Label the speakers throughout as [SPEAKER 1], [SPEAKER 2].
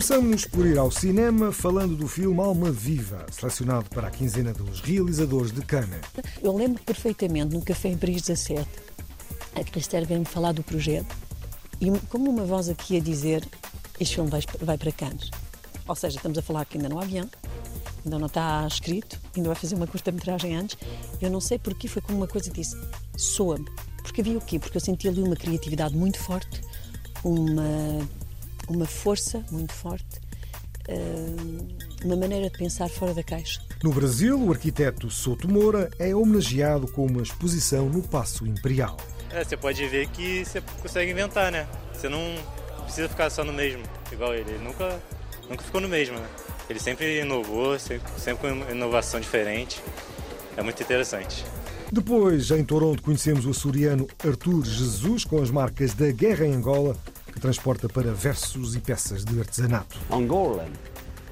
[SPEAKER 1] Começamos por ir ao cinema falando do filme Alma Viva, selecionado para a quinzena dos realizadores de Cannes.
[SPEAKER 2] Eu lembro perfeitamente, no Café em Paris 17, a Cristel veio-me falar do projeto e como uma voz aqui a dizer este filme vai, vai para Cannes. Ou seja, estamos a falar que ainda não há avião, ainda não está escrito, ainda vai fazer uma curta-metragem antes. Eu não sei porquê, foi como uma coisa disse, soa-me. Porque havia o quê? Porque eu senti ali uma criatividade muito forte, uma, uma força muito forte, eh, uma maneira de pensar fora da caixa.
[SPEAKER 1] No Brasil, o arquiteto Souto Moura é homenageado com uma exposição no Paço Imperial.
[SPEAKER 3] É, você pode ver que você consegue inventar, né? Você não precisa ficar só no mesmo, igual ele. Ele nunca, nunca ficou no mesmo, né? Ele sempre inovou, sempre, sempre com uma inovação diferente. É muito interessante.
[SPEAKER 1] Depois, em Toronto, conhecemos o açoriano Artur Jesus com as marcas da Guerra em Angola, que transporta para versos e peças de artesanato.
[SPEAKER 4] Angola,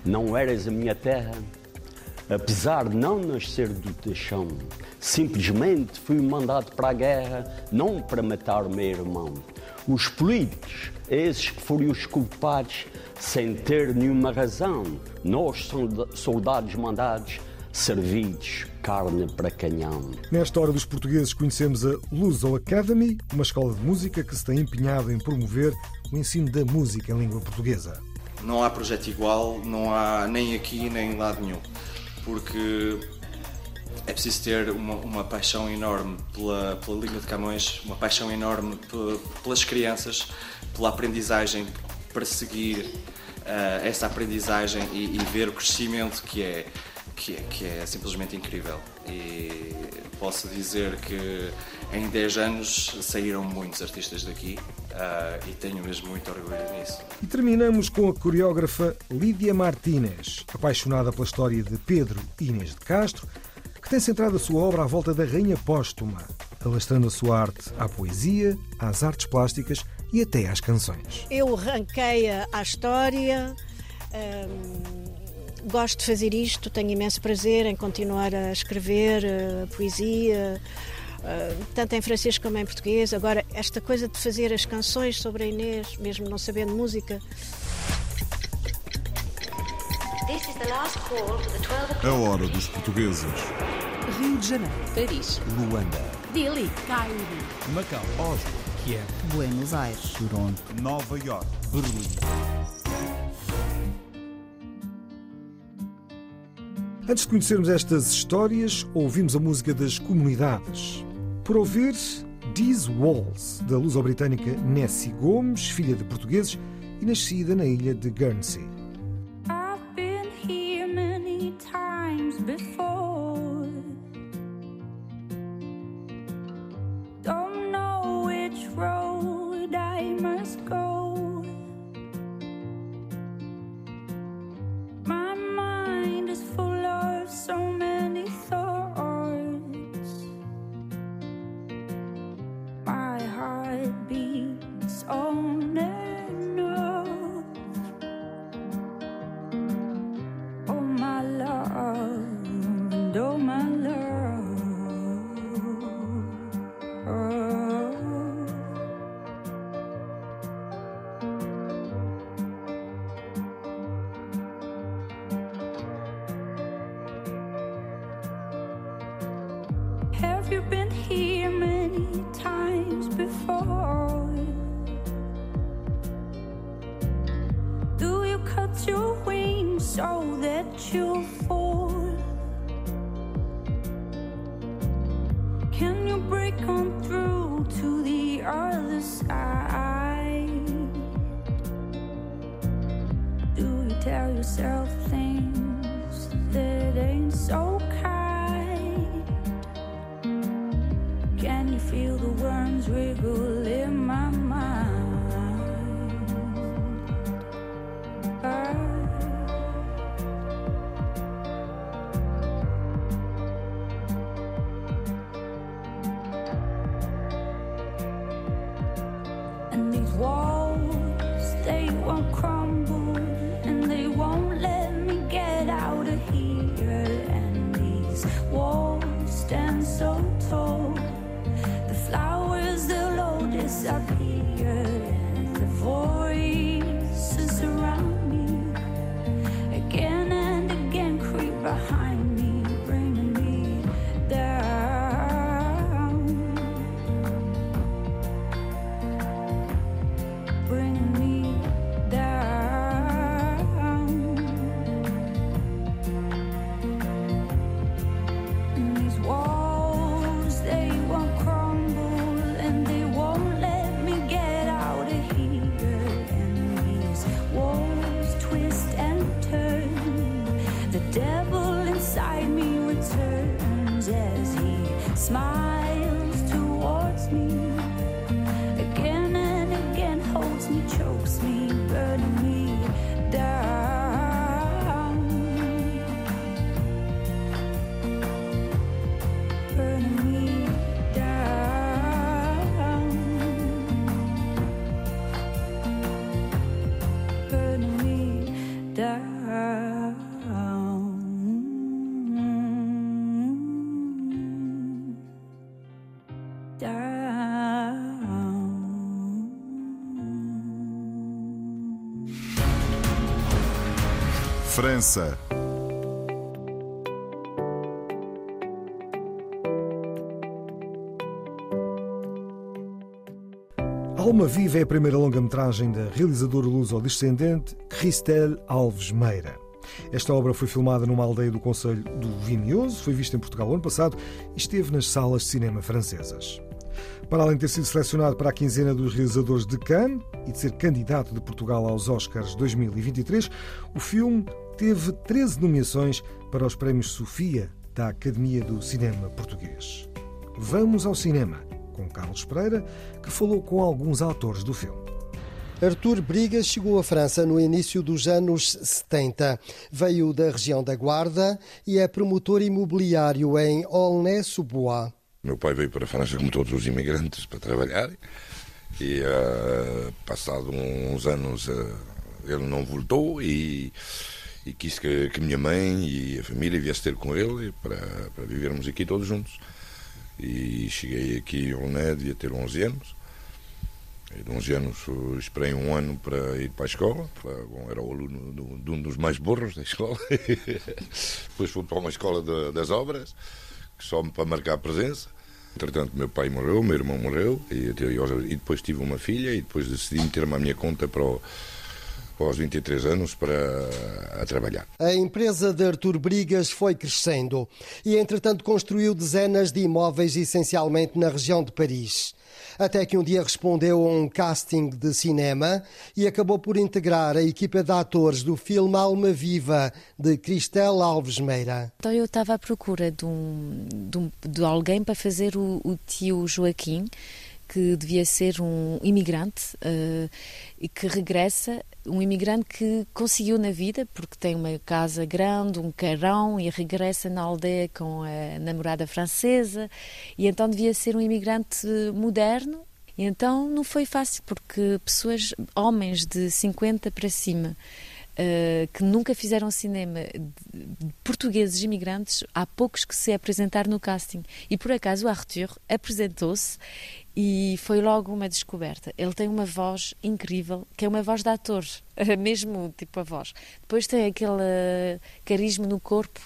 [SPEAKER 4] não eras a minha terra, apesar de não nascer do teixão. Simplesmente fui mandado para a guerra, não para matar o meu irmão. Os políticos, esses que foram os culpados, sem ter nenhuma razão. Nós, solda- soldados mandados, servidos, carne para canhão.
[SPEAKER 1] Nesta hora dos portugueses conhecemos a Luso Academy, uma escola de música que se tem empenhado em promover o ensino da música em língua portuguesa.
[SPEAKER 5] Não há projeto igual, não há nem aqui nem em lado nenhum, porque é preciso ter uma, uma paixão enorme pela, pela língua de Camões, uma paixão enorme pe- pelas crianças, pela aprendizagem, para seguir eh, essa aprendizagem e, e ver o crescimento que é, que, é, que é simplesmente incrível. E posso dizer que em 10 anos saíram muitos artistas daqui eh, e tenho mesmo muito orgulho nisso.
[SPEAKER 1] E terminamos com a coreógrafa Lídia Martínez, apaixonada pela história de Pedro Inês de Castro, que tem centrado a sua obra à volta da Rainha Póstuma, alastrando a sua arte à poesia, às artes plásticas e até às canções.
[SPEAKER 6] Eu arranquei a- à história, hum, gosto de fazer isto, tenho imenso prazer em continuar a escrever eh, poesia, eh, tanto em francês como em português. Agora, esta coisa de fazer as canções sobre a Inês, mesmo não sabendo música,
[SPEAKER 7] This is the last call for the 12
[SPEAKER 8] A
[SPEAKER 7] o'clock.
[SPEAKER 8] hora dos portugueses.
[SPEAKER 9] Rio de Janeiro,
[SPEAKER 10] Paris,
[SPEAKER 8] Luanda,
[SPEAKER 9] Dili, Cairo,
[SPEAKER 8] Macau, Oslo, Kiev,
[SPEAKER 10] Buenos Aires,
[SPEAKER 8] Toronto, Nova York, Berlim.
[SPEAKER 1] Antes de conhecermos estas histórias, ouvimos a música das comunidades. Por ouvir These Walls, da luso-britânica Nessie Gomes, filha de portugueses e nascida na ilha de Guernsey.
[SPEAKER 11] Can you feel the worms wriggle smile.
[SPEAKER 12] França.
[SPEAKER 1] Alma Viva é a primeira longa-metragem da realizadora luso-descendente Christelle Alves Meira. Esta obra foi filmada numa aldeia do Conselho do Vimioso, foi vista em Portugal ano passado e esteve nas salas de cinema francesas. Para além de ter sido selecionado para a quinzena dos realizadores de Cannes e de ser candidato de Portugal aos Oscars 2023, o filme teve 13 nomeações para os prémios Sofia da Academia do Cinema Português. Vamos ao cinema com Carlos Pereira, que falou com alguns autores do filme.
[SPEAKER 13] Arthur Brigas chegou à França no início dos anos 70. Veio da região da Guarda e é promotor imobiliário em Aulnay-sous-Bois.
[SPEAKER 14] Meu pai veio para a França como todos os imigrantes para trabalhar e uh, passado uns anos uh, ele não voltou e, e quis que, que minha mãe e a família viessem ter com ele para, para vivermos aqui todos juntos. E cheguei aqui Né, devia ter 11 anos. E de 11 anos esperei um ano para ir para a escola. Para, bom, era o aluno do, de um dos mais burros da escola. Depois fui para uma escola de, das obras, só para marcar presença. Entretanto, meu pai morreu, meu irmão morreu, e, e depois tive uma filha, e depois decidi meter-me à minha conta para o, aos 23 anos para a trabalhar.
[SPEAKER 13] A empresa de Artur Brigas foi crescendo e, entretanto, construiu dezenas de imóveis, essencialmente na região de Paris. Até que um dia respondeu a um casting de cinema e acabou por integrar a equipa de atores do filme Alma Viva, de Cristel Alves Meira.
[SPEAKER 15] Então eu estava à procura de, um, de, um, de alguém para fazer o, o tio Joaquim, que devia ser um imigrante uh, e que regressa, um imigrante que conseguiu na vida, porque tem uma casa grande, um carrão e regressa na aldeia com a namorada francesa, e então devia ser um imigrante moderno. E então não foi fácil, porque pessoas, homens de 50 para cima, Uh, que nunca fizeram cinema, portugueses imigrantes, há poucos que se apresentaram no casting. E por acaso o Arthur apresentou-se e foi logo uma descoberta. Ele tem uma voz incrível, que é uma voz de ator, mesmo tipo a voz. Depois tem aquele carisma no corpo.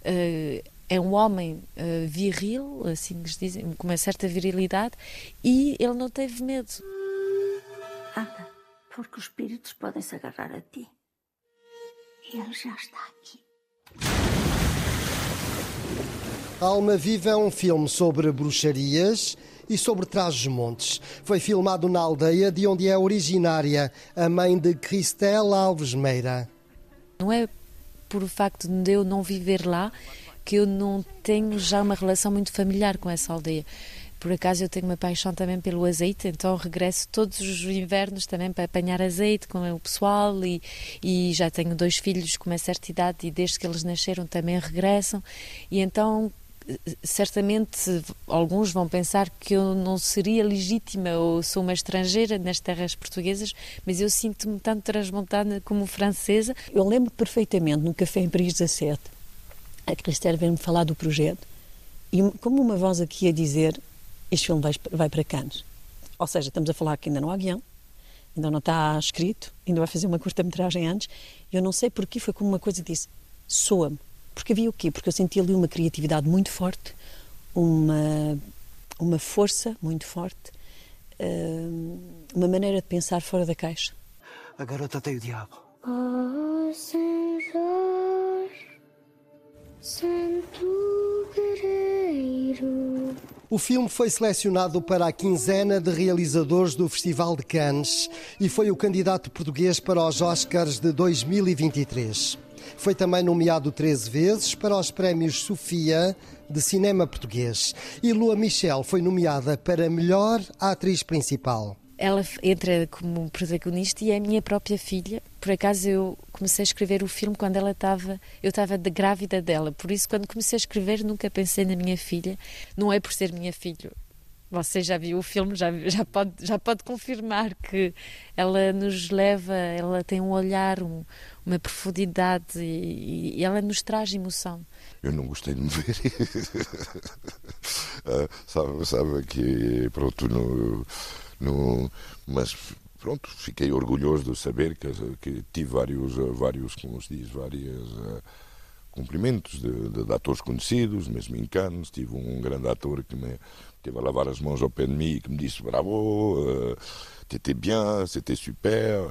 [SPEAKER 15] Uh, é um homem uh, viril, assim que dizem, com uma certa virilidade, e ele não teve medo.
[SPEAKER 16] Anda, porque os espíritos podem se agarrar a ti. Ele já está aqui.
[SPEAKER 13] Alma Viva é um filme sobre bruxarias e sobre trás-os-montes. Foi filmado na aldeia de onde é originária a mãe de Cristel Alves Meira.
[SPEAKER 15] Não é por o facto de eu não viver lá que eu não tenho já uma relação muito familiar com essa aldeia. Por acaso eu tenho uma paixão também pelo azeite, então regresso todos os invernos também para apanhar azeite com o pessoal e, e já tenho dois filhos com uma certa idade e desde que eles nasceram também regressam e então certamente alguns vão pensar que eu não seria legítima ou sou uma estrangeira nas terras portuguesas, mas eu sinto-me tanto transmontada como francesa.
[SPEAKER 2] Eu lembro perfeitamente no café em Paris 17, a Cristel veio-me falar do projeto E como uma voz aqui a dizer, este filme vai, vai para Cannes. Ou seja, estamos a falar que ainda não há guião, ainda não está escrito, ainda vai fazer uma curta-metragem antes. Eu não sei porquê, foi como uma coisa disse, soa-me. Porque havia o quê? Porque eu senti ali uma criatividade muito forte, uma, uma força muito forte, hum, uma maneira de pensar fora da caixa.
[SPEAKER 17] A garota tem o diabo.
[SPEAKER 11] Ó Senhor, Santo Guerreiro.
[SPEAKER 13] O filme foi selecionado para a quinzena de realizadores do Festival de Cannes e foi o candidato português para os Oscars de 2023. Foi também nomeado 13 vezes para os prémios Sofia de cinema português. E Lua Michel foi nomeada para melhor atriz principal.
[SPEAKER 15] Ela entra como protagonista e é a minha própria filha. Por acaso eu comecei a escrever o filme quando ela estava, eu estava de grávida dela. Por isso quando comecei a escrever nunca pensei na minha filha. Não é por ser minha filha. Você já viu o filme, já, já, pode, já pode confirmar que ela nos leva, ela tem um olhar, um, uma profundidade e, e ela nos traz emoção.
[SPEAKER 14] Eu não gostei de me ver. Ah, sabe, sabe que, pronto, no, no, mas pronto, fiquei orgulhoso de saber que, que tive vários, vários, como se diz, vários uh, cumprimentos de, de, de, atores conhecidos, mesmo em Cannes. Tive um grande ator que me teve a lavar as mãos ao pé de mim e que me disse bravo, uh, t'étais bien, c'était super.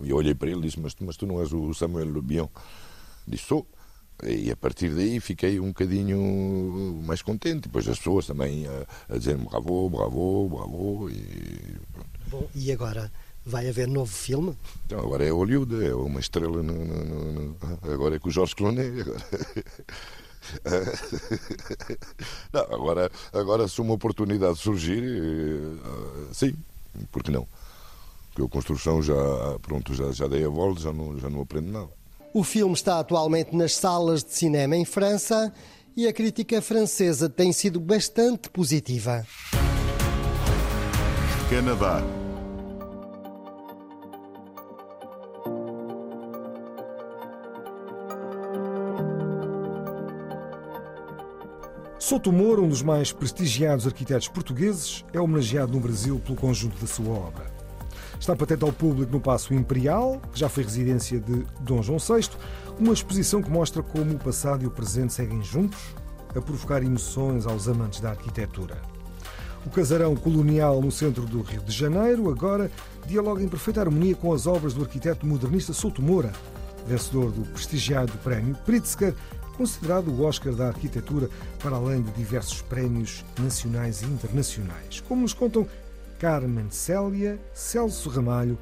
[SPEAKER 14] E eu olhei para ele e disse, mas, mas tu não és o Samuel Le Bion? Disse, sou. E a partir daí fiquei um bocadinho mais contente. Depois as pessoas também a, a dizer bravo, bravo, bravo. E,
[SPEAKER 13] Bom, e agora? Vai haver novo filme?
[SPEAKER 14] Então, agora é Hollywood, é uma estrela. No, no, no, agora é com o Jorge Clooney. Agora. Não, agora, agora, se uma oportunidade surgir, sim, por que não? Porque a construção já, pronto, já, já dei a volta, já não, já não aprendo nada.
[SPEAKER 13] O filme está atualmente nas salas de cinema em França e a crítica francesa tem sido bastante positiva.
[SPEAKER 12] Canadá.
[SPEAKER 1] Souto Moura, um dos mais prestigiados arquitetos portugueses, é homenageado no Brasil pelo conjunto da sua obra. Está patente ao público no Paço Imperial, que já foi residência de Dom João VI, uma exposição que mostra como o passado e o presente seguem juntos, a provocar emoções aos amantes da arquitetura. O casarão colonial no centro do Rio de Janeiro agora dialoga em perfeita harmonia com as obras do arquiteto modernista Souto Moura, vencedor do prestigiado prémio Pritzker, considerado o Oscar da arquitetura, para além de diversos prémios nacionais e internacionais, como nos contam Carmen Célia, Celso Ramalho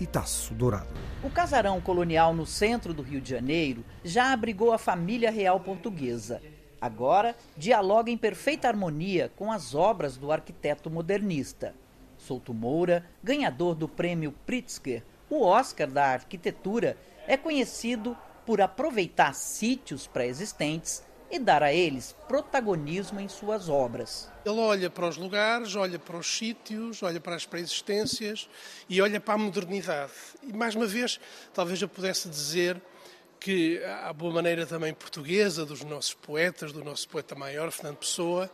[SPEAKER 1] e Tasso Dourado.
[SPEAKER 18] O casarão colonial no centro do Rio de Janeiro já abrigou a família real portuguesa. Agora dialoga em perfeita harmonia com as obras do arquiteto modernista. Souto Moura, ganhador do prêmio Pritzker, o Oscar da arquitetura, é conhecido por aproveitar sítios pré-existentes e dar a eles protagonismo em suas obras.
[SPEAKER 19] Ele olha para os lugares, olha para os sítios, olha para as pré-existências e olha para a modernidade. E mais uma vez, talvez eu pudesse dizer que a boa maneira também portuguesa dos nossos poetas, do nosso poeta maior, Fernando Pessoa,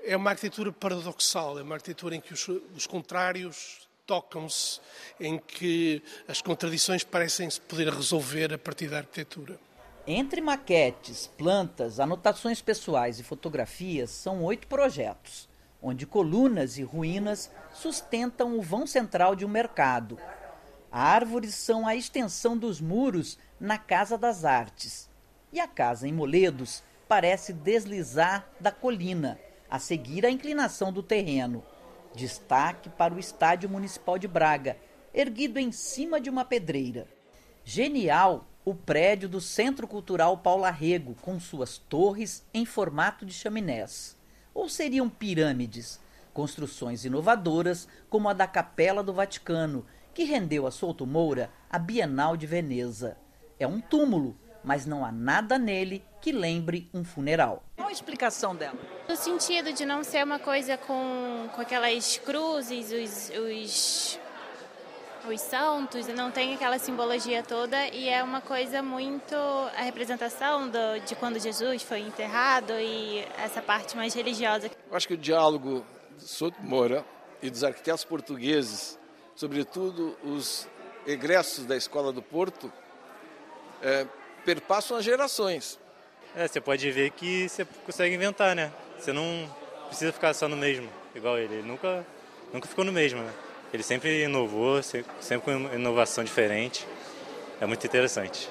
[SPEAKER 19] é uma arquitetura paradoxal, é uma arquitetura em que os, os contrários tocam-se, em que as contradições parecem-se poder resolver a partir da arquitetura.
[SPEAKER 18] Entre maquetes, plantas, anotações pessoais e fotografias, são oito projetos, onde colunas e ruínas sustentam o vão central de um mercado. Árvores são a extensão dos muros na Casa das Artes. E a casa em Moledos parece deslizar da colina, a seguir a inclinação do terreno. Destaque para o Estádio Municipal de Braga, erguido em cima de uma pedreira. Genial o prédio do Centro Cultural Paula Rego, com suas torres em formato de chaminés. Ou seriam pirâmides, construções inovadoras como a da Capela do Vaticano, que rendeu a Souto Moura a Bienal de Veneza. É um túmulo, mas não há nada nele que lembre um funeral. Qual a explicação dela?
[SPEAKER 20] No sentido de não ser uma coisa com, com aquelas cruzes, os, os os santos, não tem aquela simbologia toda e é uma coisa muito a representação do, de quando Jesus foi enterrado e essa parte mais religiosa.
[SPEAKER 21] Eu acho que o diálogo do Souto Moura e dos arquitetos portugueses, sobretudo os egressos da Escola do Porto, é, perpassam as gerações.
[SPEAKER 3] É, você pode ver que você consegue inventar, né? Você não precisa ficar só no mesmo, igual ele. Ele nunca, nunca ficou no mesmo, né? Ele sempre inovou, sempre com inovação diferente. É muito interessante.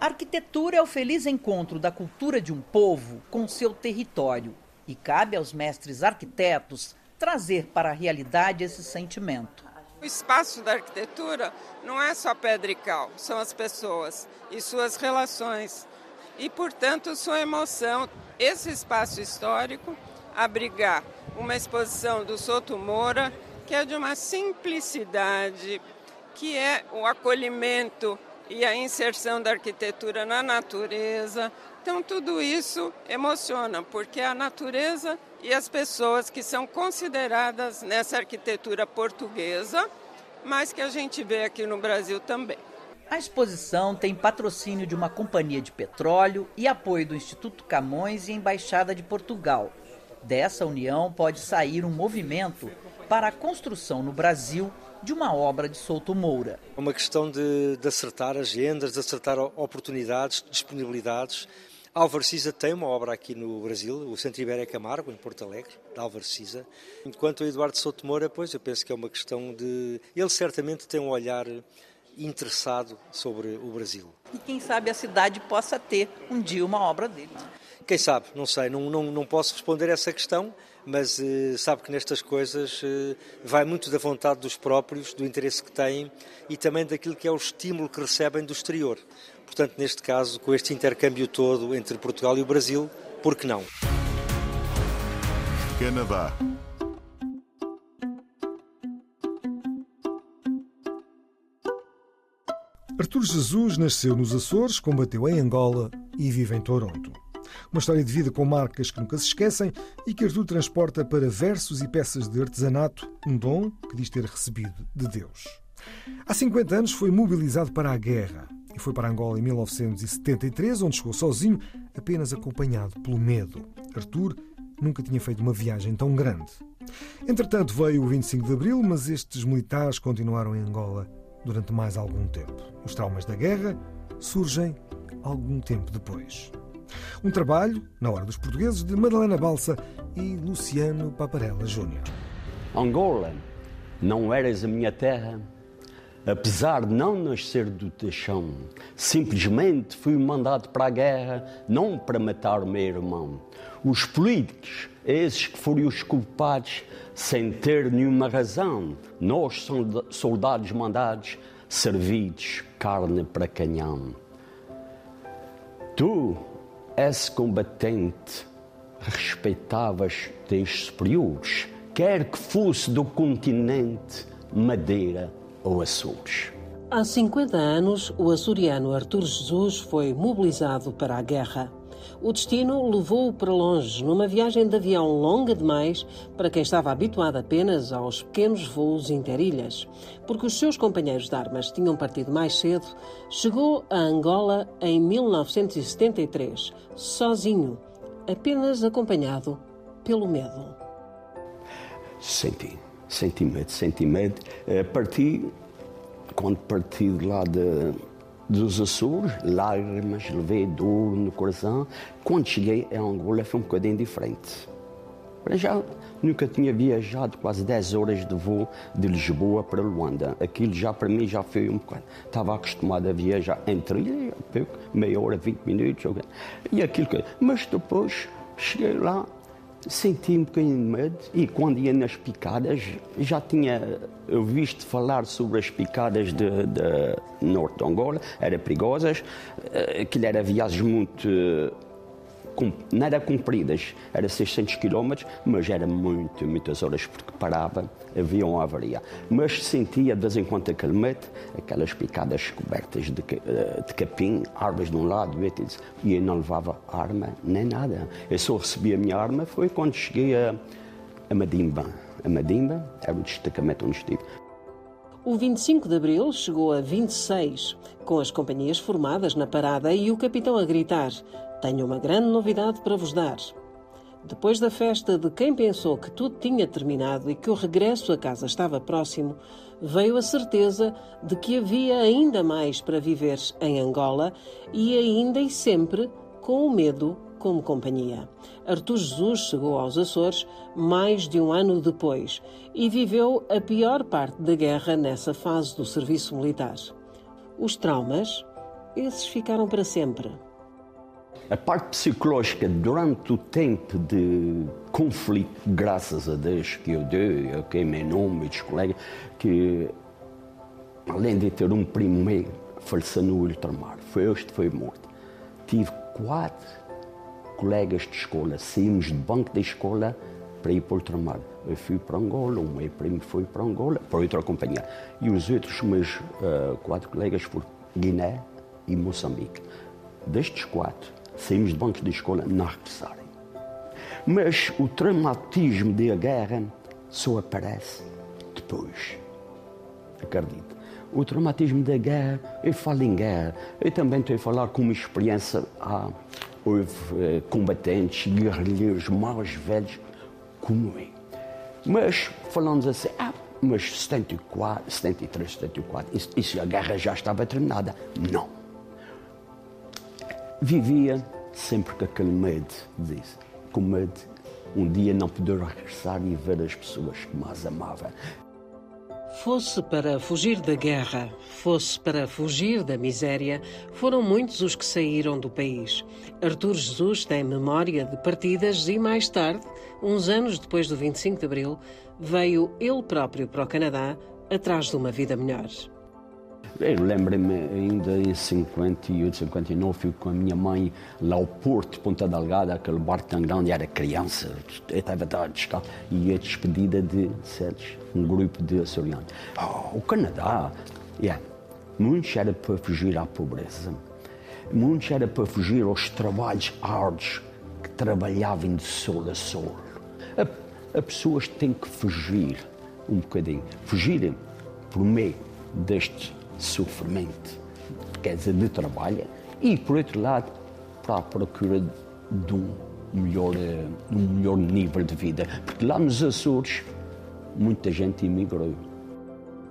[SPEAKER 18] A arquitetura é o feliz encontro da cultura de um povo com seu território. E cabe aos mestres arquitetos trazer para a realidade esse sentimento.
[SPEAKER 22] O espaço da arquitetura não é só pedra e cal, são as pessoas e suas relações. E, portanto, sua emoção. Esse espaço histórico abrigar uma exposição do Soto Moura que é de uma simplicidade, que é o acolhimento e a inserção da arquitetura na natureza. Então, tudo isso emociona, porque a natureza e as pessoas que são consideradas nessa arquitetura portuguesa, mas que a gente vê aqui no Brasil também.
[SPEAKER 18] A exposição tem patrocínio de uma companhia de petróleo e apoio do Instituto Camões e Embaixada de Portugal. Dessa união pode sair um movimento para a construção no Brasil de uma obra de Souto Moura.
[SPEAKER 23] É uma questão de, de acertar agendas, de acertar oportunidades, disponibilidades. Álvaro Cisa tem uma obra aqui no Brasil, o Centro Ibéria Camargo, em Porto Alegre, de Álvaro Cisa. Enquanto o Eduardo Souto Moura, pois eu penso que é uma questão de... Ele certamente tem um olhar interessado sobre o Brasil.
[SPEAKER 18] E quem sabe a cidade possa ter um dia uma obra dele.
[SPEAKER 23] Quem sabe, não sei, não, não, não posso responder essa questão, mas eh, sabe que nestas coisas eh, vai muito da vontade dos próprios, do interesse que têm e também daquilo que é o estímulo que recebem do exterior. Portanto, neste caso, com este intercâmbio todo entre Portugal e o Brasil, por que não?
[SPEAKER 12] Canadá.
[SPEAKER 1] Artur Jesus nasceu nos Açores, combateu em Angola e vive em Toronto. Uma história de vida com marcas que nunca se esquecem e que Artur transporta para versos e peças de artesanato, um dom que diz ter recebido de Deus. Há 50 anos foi mobilizado para a guerra e foi para Angola em 1973, onde chegou sozinho, apenas acompanhado pelo medo. Artur nunca tinha feito uma viagem tão grande. Entretanto, veio o 25 de abril, mas estes militares continuaram em Angola durante mais algum tempo. Os traumas da guerra surgem algum tempo depois. Um trabalho, na hora dos portugueses, de Madalena Balsa e Luciano Paparella Júnior.
[SPEAKER 4] Angola, não eras a minha terra, apesar de não nascer do teixão. Simplesmente fui mandado para a guerra, não para matar o meu irmão. Os políticos, esses que foram os culpados, sem ter nenhuma razão, nós, soldados mandados, servidos, carne para canhão. Tu, és combatente, respeitavas teus superiores, quer que fosse do continente, Madeira ou Açores.
[SPEAKER 24] Há 50 anos, o açoriano Artur Jesus foi mobilizado para a guerra. O destino levou-o para longe, numa viagem de avião longa demais para quem estava habituado apenas aos pequenos voos interilhas. Porque os seus companheiros de armas tinham partido mais cedo, chegou a Angola em 1973, sozinho, apenas acompanhado pelo medo.
[SPEAKER 4] Senti, senti medo, senti medo. Parti, quando parti de lá de, dos Açores, lágrimas, levei dor no coração. Quando cheguei a Angola foi um bocadinho diferente. Já nunca tinha viajado quase 10 horas de voo de Lisboa para Luanda. Aquilo já para mim já foi um bocado. Estava acostumado a viajar em trilha, meia hora, 20 minutos. E aquilo que... Mas depois cheguei lá, senti um bocadinho de medo e quando ia nas picadas, já tinha visto falar sobre as picadas de, de norte de Angola, eram perigosas, aquilo era viagens muito não era compridas, era 600 km, mas era muito, muitas horas porque parava, havia uma avaria. Mas sentia de vez em quando aquele medo, aquelas picadas cobertas de, de capim, árvores de um lado, e eu não levava arma nem nada. Eu só recebi a minha arma foi quando cheguei a, a Madimba. A Madimba era o destacamento onde estive.
[SPEAKER 24] O 25 de abril chegou a 26, com as companhias formadas na parada e o capitão a gritar: Tenho uma grande novidade para vos dar. Depois da festa de quem pensou que tudo tinha terminado e que o regresso a casa estava próximo, veio a certeza de que havia ainda mais para viver em Angola e ainda e sempre com o medo como companhia. Artur Jesus chegou aos Açores mais de um ano depois e viveu a pior parte da guerra nessa fase do serviço militar. Os traumas, esses ficaram para sempre.
[SPEAKER 4] A parte psicológica durante o tempo de conflito, graças a Deus que eu dei, eu queimei nome dos colegas, que além de ter um primo meu faleceu no ultramar, foi este foi morto. Tive quatro colegas de escola, saímos de banco da escola para ir para o ultramar. Eu fui para Angola, o meu primo foi para Angola, para outra companhia. E os outros meus uh, quatro colegas foram Guiné e Moçambique. Destes quatro, saímos de bancos de escola não regressarem. Mas o traumatismo da guerra só aparece depois. Acredito. O traumatismo da guerra, eu falo em guerra, eu também estou a falar com uma experiência. Ah, houve eh, combatentes, guerrilheiros mais velhos como eu. Mas falamos assim, ah, mas 74, 73, 74, isso, isso a guerra já estava terminada. Não vivia sempre com aquele medo disso, com medo um dia não poder regressar e ver as pessoas que mais amava.
[SPEAKER 24] Fosse para fugir da guerra, fosse para fugir da miséria, foram muitos os que saíram do país. Artur Jesus tem memória de partidas e, mais tarde, uns anos depois do 25 de Abril, veio ele próprio para o Canadá atrás de uma vida melhor.
[SPEAKER 4] Eu lembro-me ainda em 58, 59, fui com a minha mãe lá ao Porto, Ponta Delgada, aquele barco tão grande, era criança, estava a descalço, e a despedida de Sérgio, um grupo de açorianos. Oh, o Canadá, yeah. muitos era para fugir à pobreza, muitos era para fugir aos trabalhos árduos que trabalhavam de sol a sol. A, a pessoas têm que fugir um bocadinho, fugirem por meio deste sofrimento, quer dizer, de trabalho, e, por outro lado, para a procura de um melhor, de um melhor nível de vida. Porque lá nos Açores, muita gente emigrou.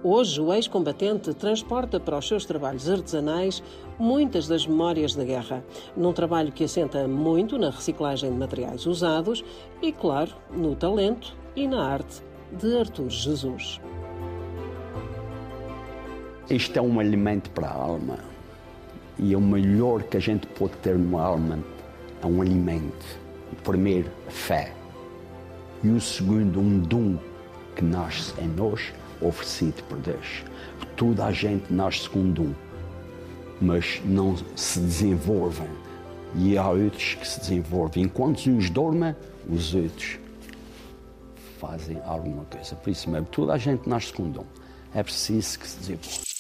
[SPEAKER 24] Hoje, o ex-combatente transporta para os seus trabalhos artesanais muitas das memórias da guerra, num trabalho que assenta muito na reciclagem de materiais usados e, claro, no talento e na arte de Artur Jesus.
[SPEAKER 4] Isto é um alimento para a alma. E é o melhor que a gente pode ter numa alma é um alimento. O primeiro, a fé. E o segundo, um dom que nasce em nós, oferecido por Deus. Toda a gente nasce com um dom, mas não se desenvolvem. E há outros que se desenvolvem. Enquanto uns dormem, os outros fazem alguma coisa. Por isso mesmo, toda a gente nasce com um dom. É preciso que se desenvolva.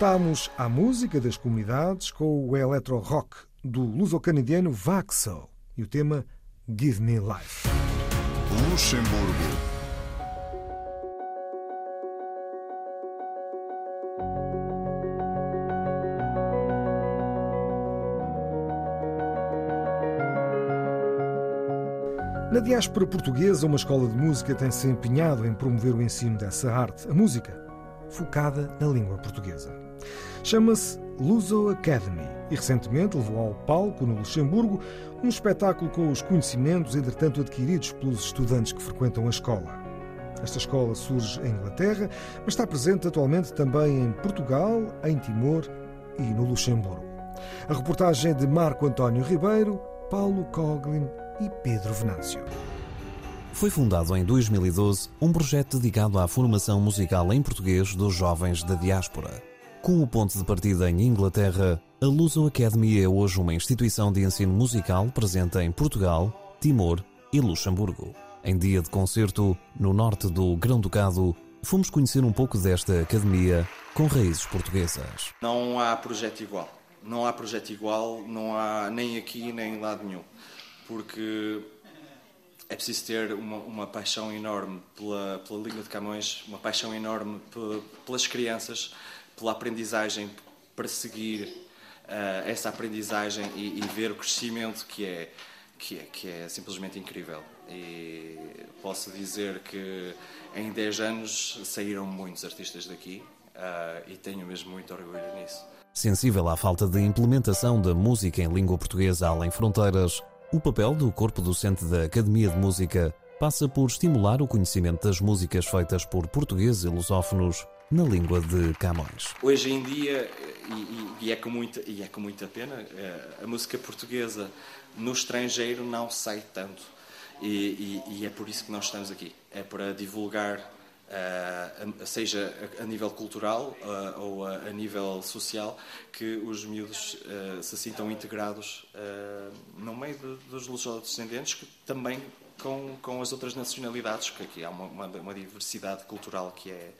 [SPEAKER 1] Voltamos à música das comunidades com o electro rock do luso-canadiano Vaxo e o tema Give Me Life.
[SPEAKER 12] Luxemburgo.
[SPEAKER 1] Na diáspora portuguesa, uma escola de música tem se empenhado em promover o ensino dessa arte, a música, focada na língua portuguesa. Chama-se Luso Academy e recentemente levou ao palco, no Luxemburgo, um espetáculo com os conhecimentos, entretanto, adquiridos pelos estudantes que frequentam a escola. Esta escola surge em Inglaterra, mas está presente atualmente também em Portugal, em Timor e no Luxemburgo. A reportagem é de Marco António Ribeiro, Paulo Coglin e Pedro Venâncio.
[SPEAKER 25] Foi fundado em 2012 um projeto dedicado à formação musical em português dos jovens da diáspora. Com o ponto de partida em Inglaterra, a Luso Academy é hoje uma instituição de ensino musical presente em Portugal, Timor e Luxemburgo. Em dia de concerto, no norte do Grão-Ducado, fomos conhecer um pouco desta academia com raízes portuguesas.
[SPEAKER 5] Não há projeto igual. Não há projeto igual, não há nem aqui nem em lado nenhum. Porque é preciso ter uma, uma paixão enorme pela, pela língua de Camões, uma paixão enorme pelas crianças, pela aprendizagem, para seguir uh, essa aprendizagem e, e, ver o crescimento que é, que é, que é simplesmente incrível. E posso dizer que em 10 anos saíram muitos artistas daqui uh, e tenho mesmo muito orgulho nisso.
[SPEAKER 25] Sensível à falta de implementação da música em língua portuguesa além fronteiras, o papel do corpo docente da Academia de Música passa por estimular o conhecimento das músicas feitas por portugueses e lusófonos na língua de Camões.
[SPEAKER 5] Hoje em dia, e, e, é, com muita, e é com muita pena, a música portuguesa no estrangeiro não sai tanto. E, e, e é por isso que nós estamos aqui. É para divulgar Uh, seja a, nível cultural uh, ou a, a, nível social, que os miúdos uh, se sintam integrados no meio de, dos lusodescendentes, que também com, com as outras nacionalidades, que aqui há uma, uma, uma diversidade cultural que é,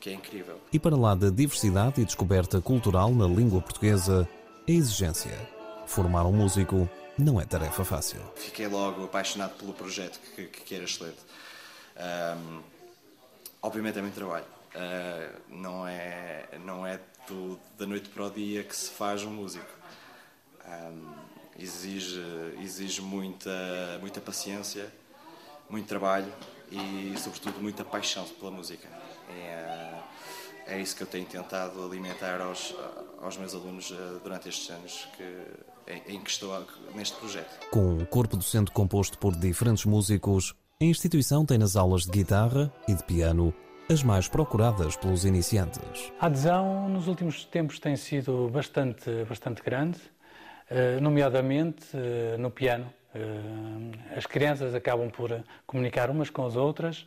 [SPEAKER 5] que é incrível.
[SPEAKER 25] E para lá da diversidade e descoberta cultural na língua portuguesa, a exigência. Formar um músico não é tarefa fácil.
[SPEAKER 5] Fiquei logo apaixonado pelo projeto, que, que era excelente. Um, obviamente é muito trabalho. Uh, não é, não é do, da noite para o dia que se faz um músico. Um, exige exige muita, muita paciência, muito trabalho e, sobretudo, muita paixão pela música. É, é isso que eu tenho tentado alimentar aos, aos meus alunos durante estes anos que, em que estou neste projeto.
[SPEAKER 25] Com um corpo docente composto por diferentes músicos, a instituição tem nas aulas de guitarra e de piano as mais procuradas pelos iniciantes.
[SPEAKER 26] A adesão nos últimos tempos tem sido bastante, bastante grande, eh, nomeadamente eh, no piano. Eh, as crianças acabam por comunicar umas com as outras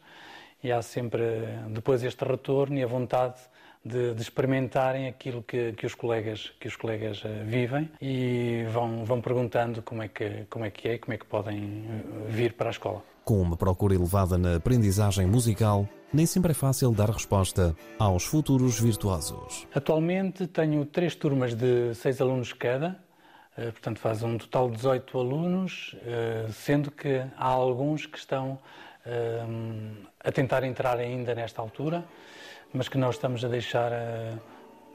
[SPEAKER 26] e há sempre depois este retorno e a vontade de, de, experimentarem aquilo que, que, os colegas que os colegas uh, vivem e vão vão perguntando como é que como é que é como é que podem uh, vir para a escola.
[SPEAKER 25] Com uma procura elevada na aprendizagem musical nem sempre é fácil dar resposta aos futuros virtuosos.
[SPEAKER 26] Atualmente tenho três turmas de seis alunos cada portanto faz um total de 18 alunos sendo que há alguns que estão a tentar entrar ainda nesta altura mas que nós estamos a deixar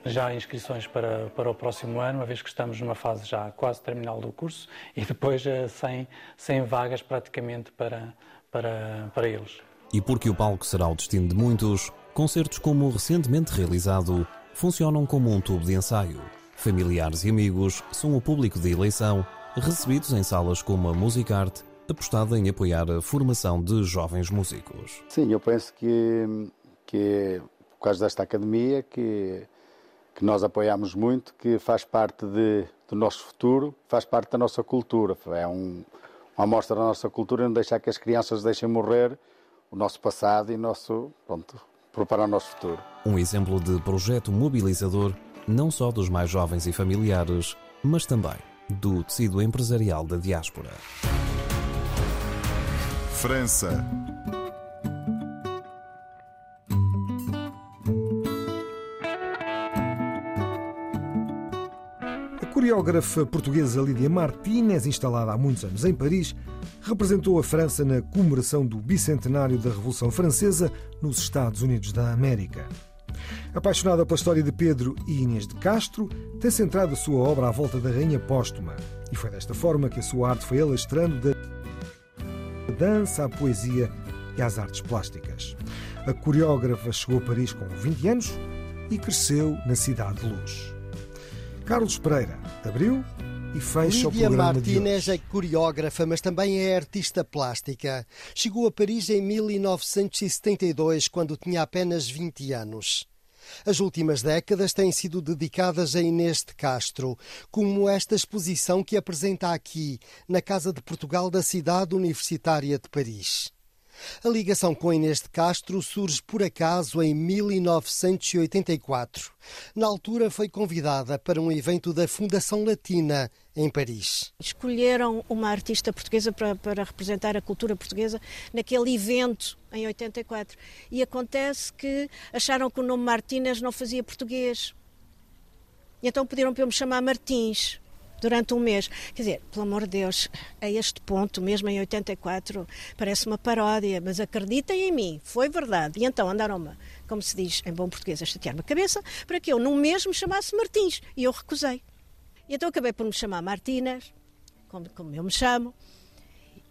[SPEAKER 26] já inscrições para, para o próximo ano, uma vez que estamos numa fase já quase terminal do curso e depois sem, sem vagas praticamente para, para, para eles.
[SPEAKER 25] E porque o palco será o destino de muitos, concertos como o recentemente realizado funcionam como um tubo de ensaio. Familiares e amigos são o público de eleição, recebidos em salas como a Musicarte, apostada em apoiar a formação de jovens músicos.
[SPEAKER 27] Sim, eu penso que, que por causa desta academia que, que nós apoiamos muito, que faz parte de, do nosso futuro, faz parte da nossa cultura. É um, uma amostra da nossa cultura e não deixar que as crianças deixem morrer o nosso passado e nosso, pronto, preparar o nosso futuro.
[SPEAKER 25] Um exemplo de projeto mobilizador, não só dos mais jovens e familiares, mas também do tecido empresarial da diáspora.
[SPEAKER 12] França.
[SPEAKER 1] coreógrafa portuguesa Lídia Martínez, instalada há muitos anos em Paris, representou a França na comemoração do bicentenário da Revolução Francesa nos Estados Unidos da América. Apaixonada pela história de Pedro e Inês de Castro, tem centrado a sua obra à volta da Rainha Póstuma. E foi desta forma que a sua arte foi alastrando da dança à poesia e às artes plásticas. A coreógrafa chegou a Paris com 20 anos e cresceu na Cidade de Luz. Carlos Pereira abriu e fecha
[SPEAKER 13] Lídia
[SPEAKER 1] o programa de
[SPEAKER 13] Martínez
[SPEAKER 1] hoje.
[SPEAKER 13] é coreógrafa, mas também é artista plástica. Chegou a Paris em 1972, quando tinha apenas 20 anos. As últimas décadas têm sido dedicadas a Inês de Castro, como esta exposição que apresenta aqui, na Casa de Portugal da Cidade Universitária de Paris. A ligação com Inês de Castro surge por acaso em 1984. Na altura foi convidada para um evento da Fundação Latina em Paris.
[SPEAKER 6] Escolheram uma artista portuguesa para, para representar a cultura portuguesa naquele evento em 84. E acontece que acharam que o nome Martínez não fazia português. E então pediram para eu me chamar Martins durante um mês. Quer dizer, pelo amor de Deus, a este ponto, mesmo em 84, parece uma paródia, mas acreditem em mim, foi verdade. E então andaram-me, como se diz em bom português, a chatear-me a cabeça para que eu num mês me chamasse Martins. E eu recusei. E então acabei por me chamar Martínez, como, como eu me chamo,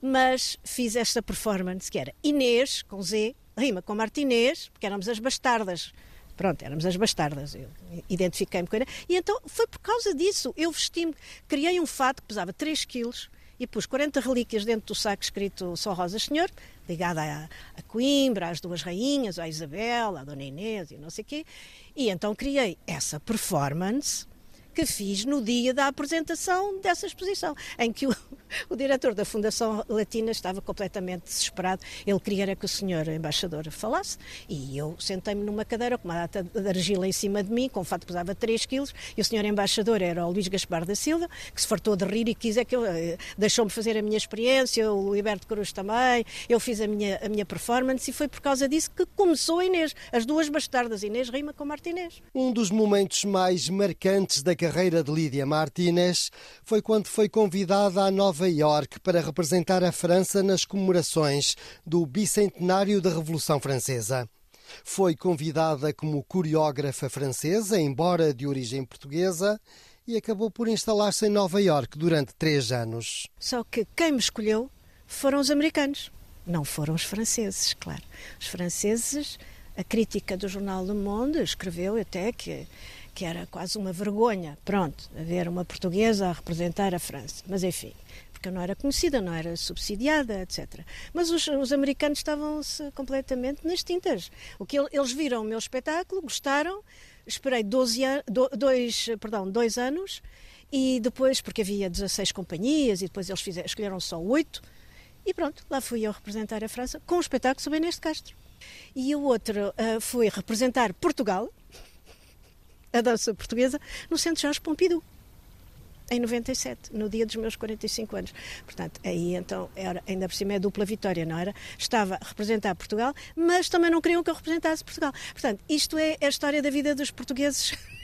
[SPEAKER 6] mas fiz esta performance que era Inês, com Z, rima com Martinez, porque éramos as bastardas. Pronto, éramos as bastardas. Eu identifiquei-me com ela. E então foi por causa disso. Eu vesti-me, criei um fato que pesava 3 quilos e pus 40 relíquias dentro do saco escrito Só Rosas Senhor, ligada a, a Coimbra, às duas rainhas, à Isabel, à Dona Inês e não sei o quê. E então criei essa performance que fiz no dia da apresentação dessa exposição, em que o, o diretor da Fundação Latina estava completamente desesperado. Ele queria que o senhor embaixador falasse e eu sentei-me numa cadeira com uma data de argila em cima de mim, com um fato que pesava 3 quilos, e o senhor embaixador era o Luís Gaspar da Silva, que se fartou de rir e quis é que eu eh, deixou-me fazer a minha experiência, o Liberto Cruz também, eu fiz a minha, a minha performance e foi por causa disso que começou a Inês. As duas bastardas, Inês rima com Martinez.
[SPEAKER 13] Um dos momentos mais marcantes da carreira de Lídia Martínez foi quando foi convidada a Nova Iorque para representar a França nas comemorações do bicentenário da Revolução Francesa. Foi convidada como coreógrafa francesa, embora de origem portuguesa, e acabou por instalar-se em Nova Iorque durante três anos.
[SPEAKER 6] Só que quem me escolheu foram os americanos, não foram os franceses, claro. Os franceses, a crítica do jornal Le Monde escreveu até que que era quase uma vergonha, pronto, haver uma portuguesa a representar a França. Mas enfim, porque eu não era conhecida, não era subsidiada, etc. Mas os, os americanos estavam-se completamente nas tintas. O que eles viram o meu espetáculo, gostaram, esperei 12 an dois, perdão, dois anos e depois, porque havia 16 companhias e depois eles fizeram, escolheram só oito e pronto, lá fui eu representar a França com um espetáculo sobre Inês de Castro. E o outro uh, foi representar Portugal, a dança portuguesa no Centro Jorge Pompidou em 97, no dia dos meus 45 anos. Portanto, aí então, era, ainda por cima é dupla vitória, não era? Estava a representar Portugal, mas também não queriam que eu representasse Portugal. Portanto, isto é a história da vida dos portugueses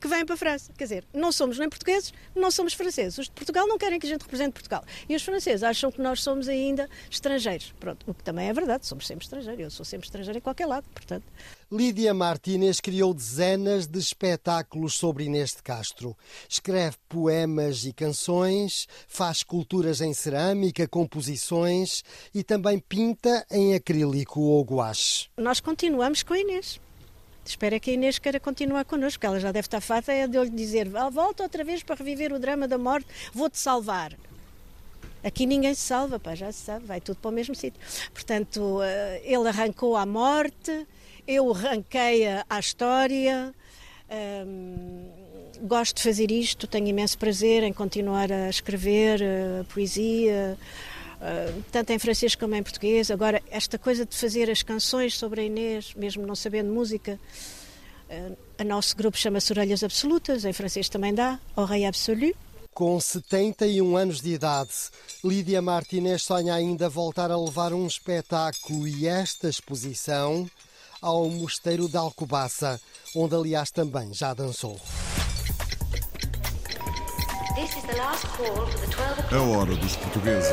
[SPEAKER 6] que vêm para a França. Quer dizer, não somos nem portugueses, não somos franceses. Os de Portugal não querem que a gente represente Portugal. E os franceses acham que nós somos ainda estrangeiros. Pronto, o que também é verdade, somos sempre estrangeiros. Eu sou sempre estrangeiro em qualquer lado, portanto.
[SPEAKER 13] Lídia Martínez criou dezenas de espetáculos sobre Inês de Castro. Escreve poemas e canções, faz esculturas em cerâmica, composições e também pinta em acrílico ou guache.
[SPEAKER 6] Nós continuamos com a Inês. Espero que a Inês queira continuar connosco, porque ela já deve estar farta é de eu lhe dizer volta outra vez para reviver o drama da morte, vou-te salvar. Aqui ninguém se salva, pá, já se sabe, vai tudo para o mesmo sítio. Portanto, eh, ele arrancou à morte, eu arranquei à história. Um, gosto de fazer isto, tenho imenso prazer em continuar a escrever uh, poesia, uh, tanto em francês como em português. Agora, esta coisa de fazer as canções sobre a Inês, mesmo não sabendo música, uh, a nosso grupo chama-se Orelhas Absolutas, em francês também dá, Oreille Absolue.
[SPEAKER 13] Com 71 anos de idade, Lídia Martinez sonha ainda voltar a levar um espetáculo e esta exposição ao Mosteiro de Alcobaça, onde aliás também já dançou.
[SPEAKER 7] This is the last call for the 12 o'clock.
[SPEAKER 12] A hora dos portugueses.